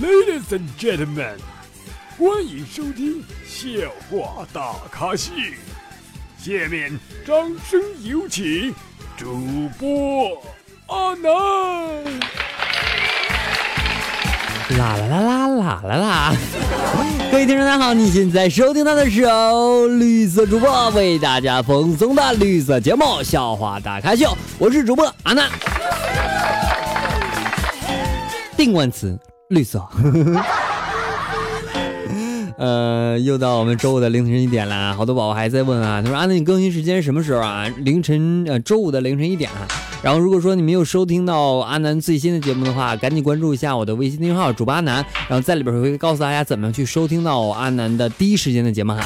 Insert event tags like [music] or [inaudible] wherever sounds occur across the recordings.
Ladies and gentlemen，欢迎收听笑话大咖秀。下面掌声有请主播阿南。啦啦啦啦啦啦啦！各位听众大家好，你现在收听到的是由绿色主播为大家奉送的绿色节目《笑话大咖秀》，我是主播阿南。定冠词：绿色。[laughs] 呃，又到我们周五的凌晨一点了，好多宝宝还在问啊，他说阿南你更新时间什么时候啊？凌晨呃，周五的凌晨一点啊。然后，如果说你没有收听到阿南最新的节目的话，赶紧关注一下我的微信订阅号“主播阿南”，然后在里边会告诉大家怎么样去收听到阿南的第一时间的节目哈。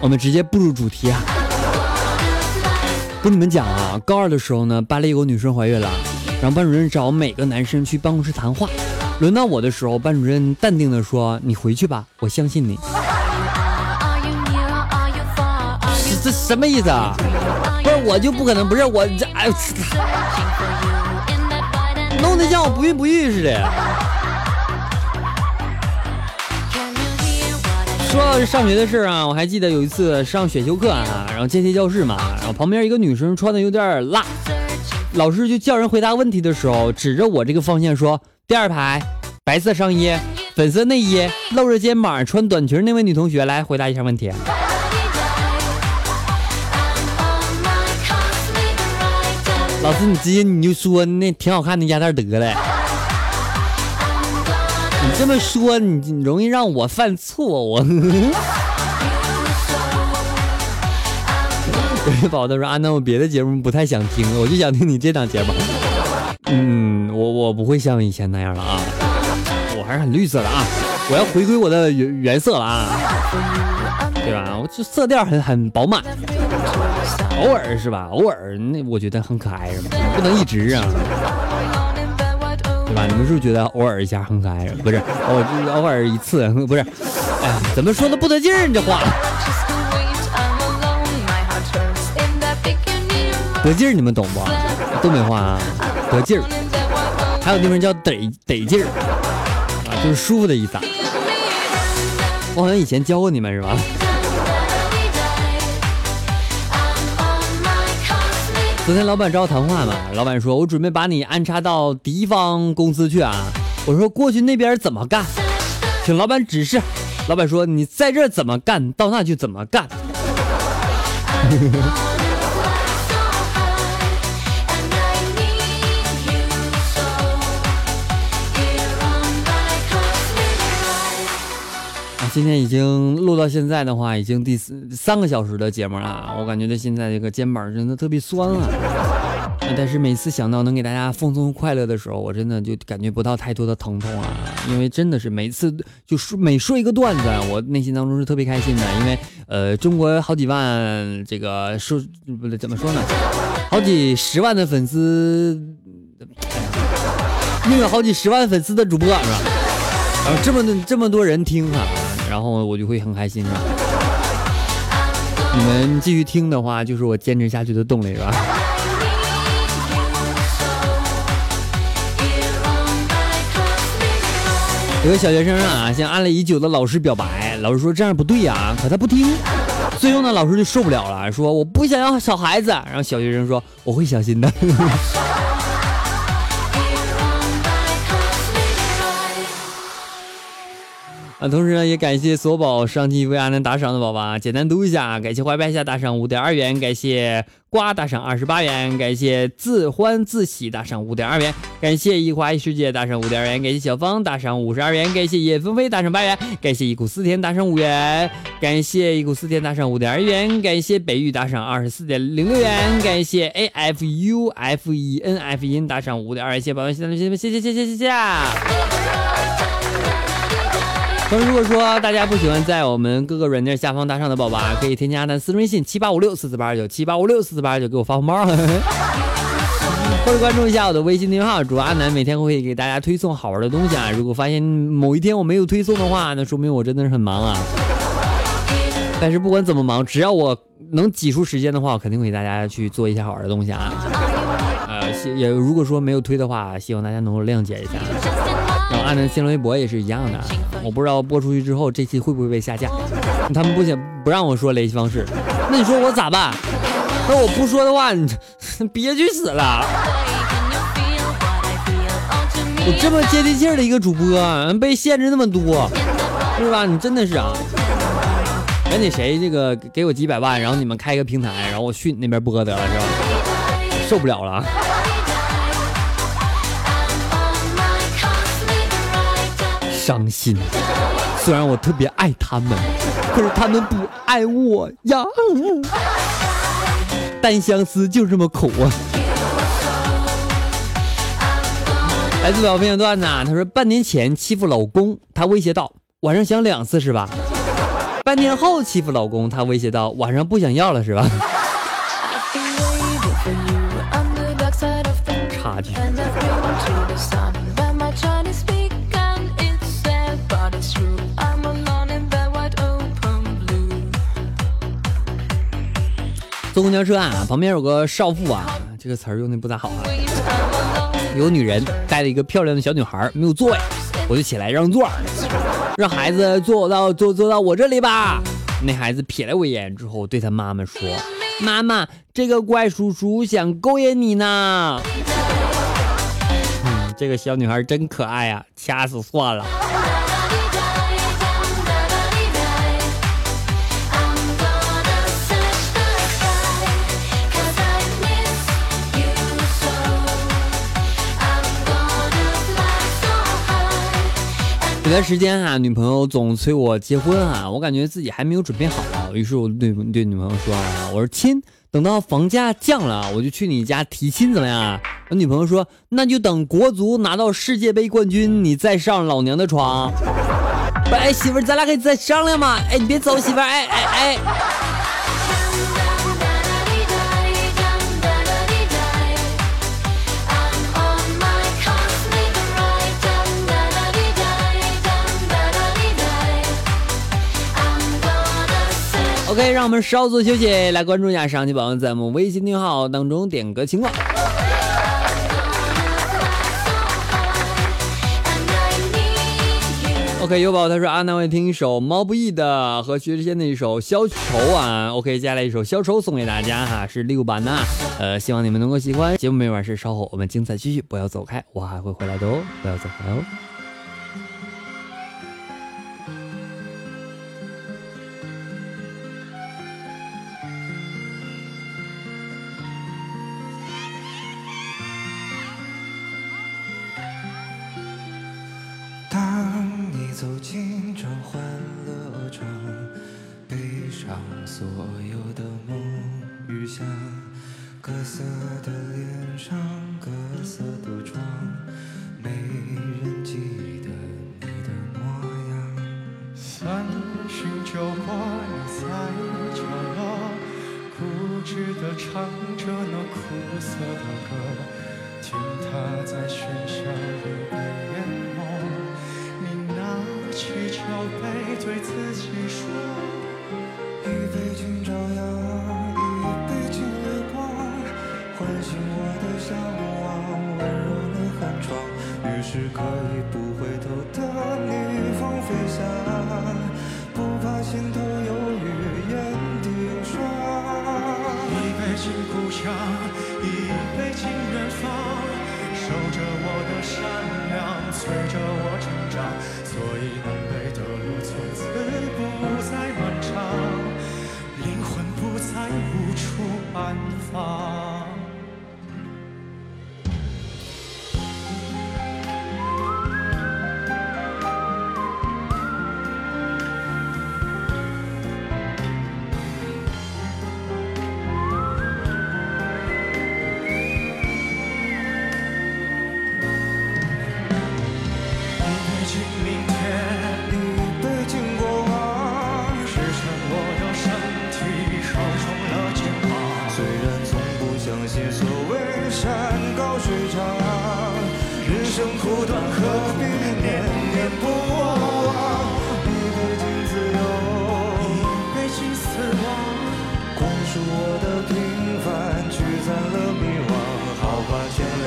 我们直接步入主题啊！跟你们讲啊，高二的时候呢，班里有个女生怀孕了，然后班主任找每个男生去办公室谈话。轮到我的时候，班主任淡定的说：“你回去吧，我相信你。”这什么意思啊？不是我就不可能，不是我这哎，[laughs] 弄得像我不孕不育似的。说到上学的事啊，我还记得有一次上选修课啊，然后阶梯教室嘛，然后旁边一个女生穿的有点辣，老师就叫人回答问题的时候，指着我这个方向说：“第二排，白色上衣，粉色内衣，露着肩膀，穿短裙那位女同学来回答一下问题。”老师，你直接你就说那挺好看的鸭蛋得了。你这么说，你你容易让我犯错。我，有 [laughs] 些宝宝说啊，那我别的节目不太想听，我就想听你这档节目。嗯，我我不会像以前那样了啊，我还是很绿色的啊，我要回归我的原原色了啊，对吧？我这色调很很饱满，偶尔是吧？偶尔那我觉得很可爱是吧？不能一直啊。对吧？你们是不是觉得偶尔一下很可爱？不是，偶偶尔一次不是？哎，怎么说的不得劲儿？你这话得劲儿，你们懂不？东北话啊，得劲儿。还有地方叫得得劲儿啊，就是舒服的意思。我好像以前教过你们是吧？昨天老板找我谈话嘛，老板说：“我准备把你安插到敌方公司去啊。”我说：“过去那边怎么干？请老板指示。”老板说：“你在这怎么干，到那就怎么干。”今天已经录到现在的话，已经第四三个小时的节目了。我感觉到现在这个肩膀真的特别酸啊。[laughs] 但是每次想到能给大家放松快乐的时候，我真的就感觉不到太多的疼痛啊。因为真的是每次就说每说一个段子，我内心当中是特别开心的。因为呃，中国好几万这个说不对，怎么说呢？好几十万的粉丝，拥有好几十万粉丝的主播是吧？然后这么这么多人听哈。然后我就会很开心啊！你们继续听的话，就是我坚持下去的动力，是吧？有个小学生啊，向安了已久的老师表白，老师说这样不对呀，可他不听。最后呢，老师就受不了了，说我不想要小孩子。然后小学生说我会小心的。啊，同时呢，也感谢索宝上期为阿南打赏的宝宝啊，简单读一下：感谢怀白下打赏五点二元，感谢瓜打赏二十八元，感谢自欢自喜打赏五点二元，感谢一花一世界打赏五点二元，感谢小芳打赏五十二元，感谢叶纷飞打赏八元，感谢一股思甜打赏五元，感谢一股思甜打赏五点二元，感谢北域打赏二十四点零六元，感谢 A F U F E N F 音打赏五点二元，谢谢宝宝，谢谢谢谢谢谢谢谢谢谢。同时，如果说大家不喜欢在我们各个软件下方打赏的宝宝，可以添加的私人微信七八五六四四八二九七八五六四四八二九给我发红包。[laughs] 或者关注一下我的微信订阅号，主阿南每天会给大家推送好玩的东西啊。如果发现某一天我没有推送的话，那说明我真的是很忙啊。但是不管怎么忙，只要我能挤出时间的话，我肯定会给大家去做一些好玩的东西啊。呃，也如果说没有推的话，希望大家能够谅解一下。然后阿南新浪微博也是一样的，我不知道播出去之后这期会不会被下架。他们不想不让我说联系方式，那你说我咋办？那我不说的话，[laughs] 你憋屈死了。我这么接地气儿的一个主播，被限制那么多，是吧？你真的是啊！赶紧谁这个给我几百万，然后你们开个平台，然后我去你那边播得了，是吧？受不了了。伤心，虽然我特别爱他们，可是他们不爱我呀。单相思就这么苦啊！来自表分享段子，他说半年前欺负老公，他威胁道晚上想两次是吧？半年后欺负老公，他威胁道晚上不想要了是吧？[laughs] 差距。坐公交车啊，旁边有个少妇啊，这个词儿用的不咋好啊。有女人带了一个漂亮的小女孩，没有座位，我就起来让座，让孩子坐到坐坐到我这里吧。那孩子瞥了我一眼之后，对他妈妈说：“妈妈，这个怪叔叔想勾引你呢。”嗯，这个小女孩真可爱啊，掐死算了。段时间啊，女朋友总催我结婚啊，我感觉自己还没有准备好啊，于是我对对女朋友说啊，我说亲，等到房价降了，我就去你家提亲，怎么样？我女朋友说，那就等国足拿到世界杯冠军，你再上老娘的床。哎，媳妇，咱俩可以再商量嘛？哎，你别走，媳妇，哎哎哎。OK，让我们稍作休息，来关注一下上期宝宝在我们微信订阅号当中点歌情况。OK，有宝他说阿南，我听一首毛不易的和薛之谦的一首消愁啊。OK，接下来一首消愁送给大家哈，是六版的，呃，希望你们能够喜欢。节目没完事，稍后我们精彩继续，不要走开，我还会回来的哦，不要走开哦。走过，你在角落，固执地唱着那苦涩的歌，听它在喧嚣里被淹没。你拿起酒杯，对自己说：一杯敬朝阳，一杯敬月光，唤醒我的向往，温柔了寒窗。于是可以不远方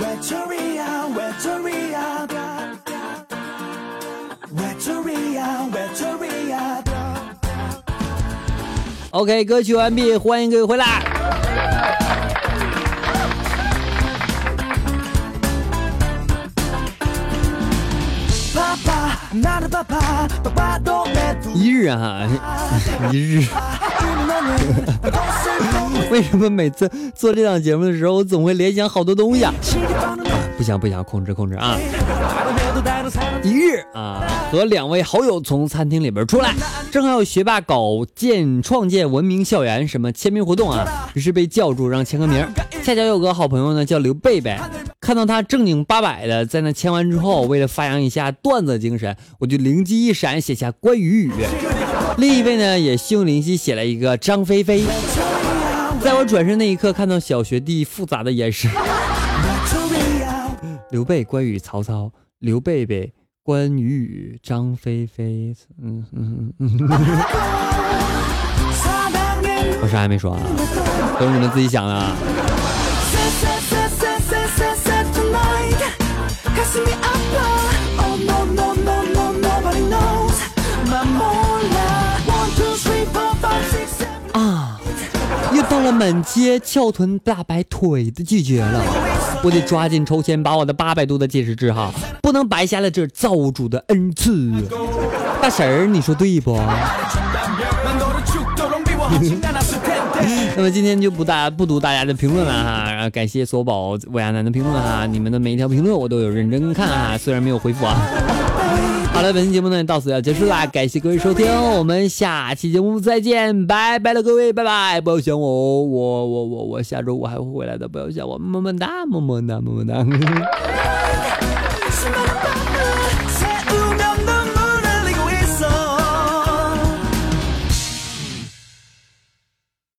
Victoria, Victoria, Victoria, Victoria. OK，歌曲完毕，欢迎各位回来。爸爸，爸爸，爸爸都。一日啊，一日，[laughs] 为什么每次做这档节目的时候，我总会联想好多东西啊？不行不行，控制控制啊！一日啊，和两位好友从餐厅里边出来，正好有学霸搞建创建文明校园什么签名活动啊，于是被叫住让签个名。恰巧有个好朋友呢叫刘贝贝，看到他正经八百的在那签完之后，为了发扬一下段子精神，我就灵机一闪写下关于语。另一位呢也心有灵犀写了一个张菲菲。在我转身那一刻，看到小学弟复杂的眼神。[laughs] 刘备关羽曹操，刘贝贝关羽羽张飞飞，嗯嗯嗯嗯，我啥也没说啊，都是你们自己想的啊。到了满街翘臀大白腿的季节了，我得抓紧抽签把我的八百度的戒指治好，不能白瞎了这造物主的恩赐。大婶儿，你说对不？那么今天就不大不读大家的评论了哈，然后感谢索宝魏亚楠的评论哈，你们的每一条评论我都有认真看哈，虽然没有回复啊。好了，本期节目呢到此要结束啦，感谢各位收听，我们下期节目再见，拜拜了各位，拜拜，不要想我哦，我我我我下周五还会回来的，不要想我，么么哒，么么哒，么么哒。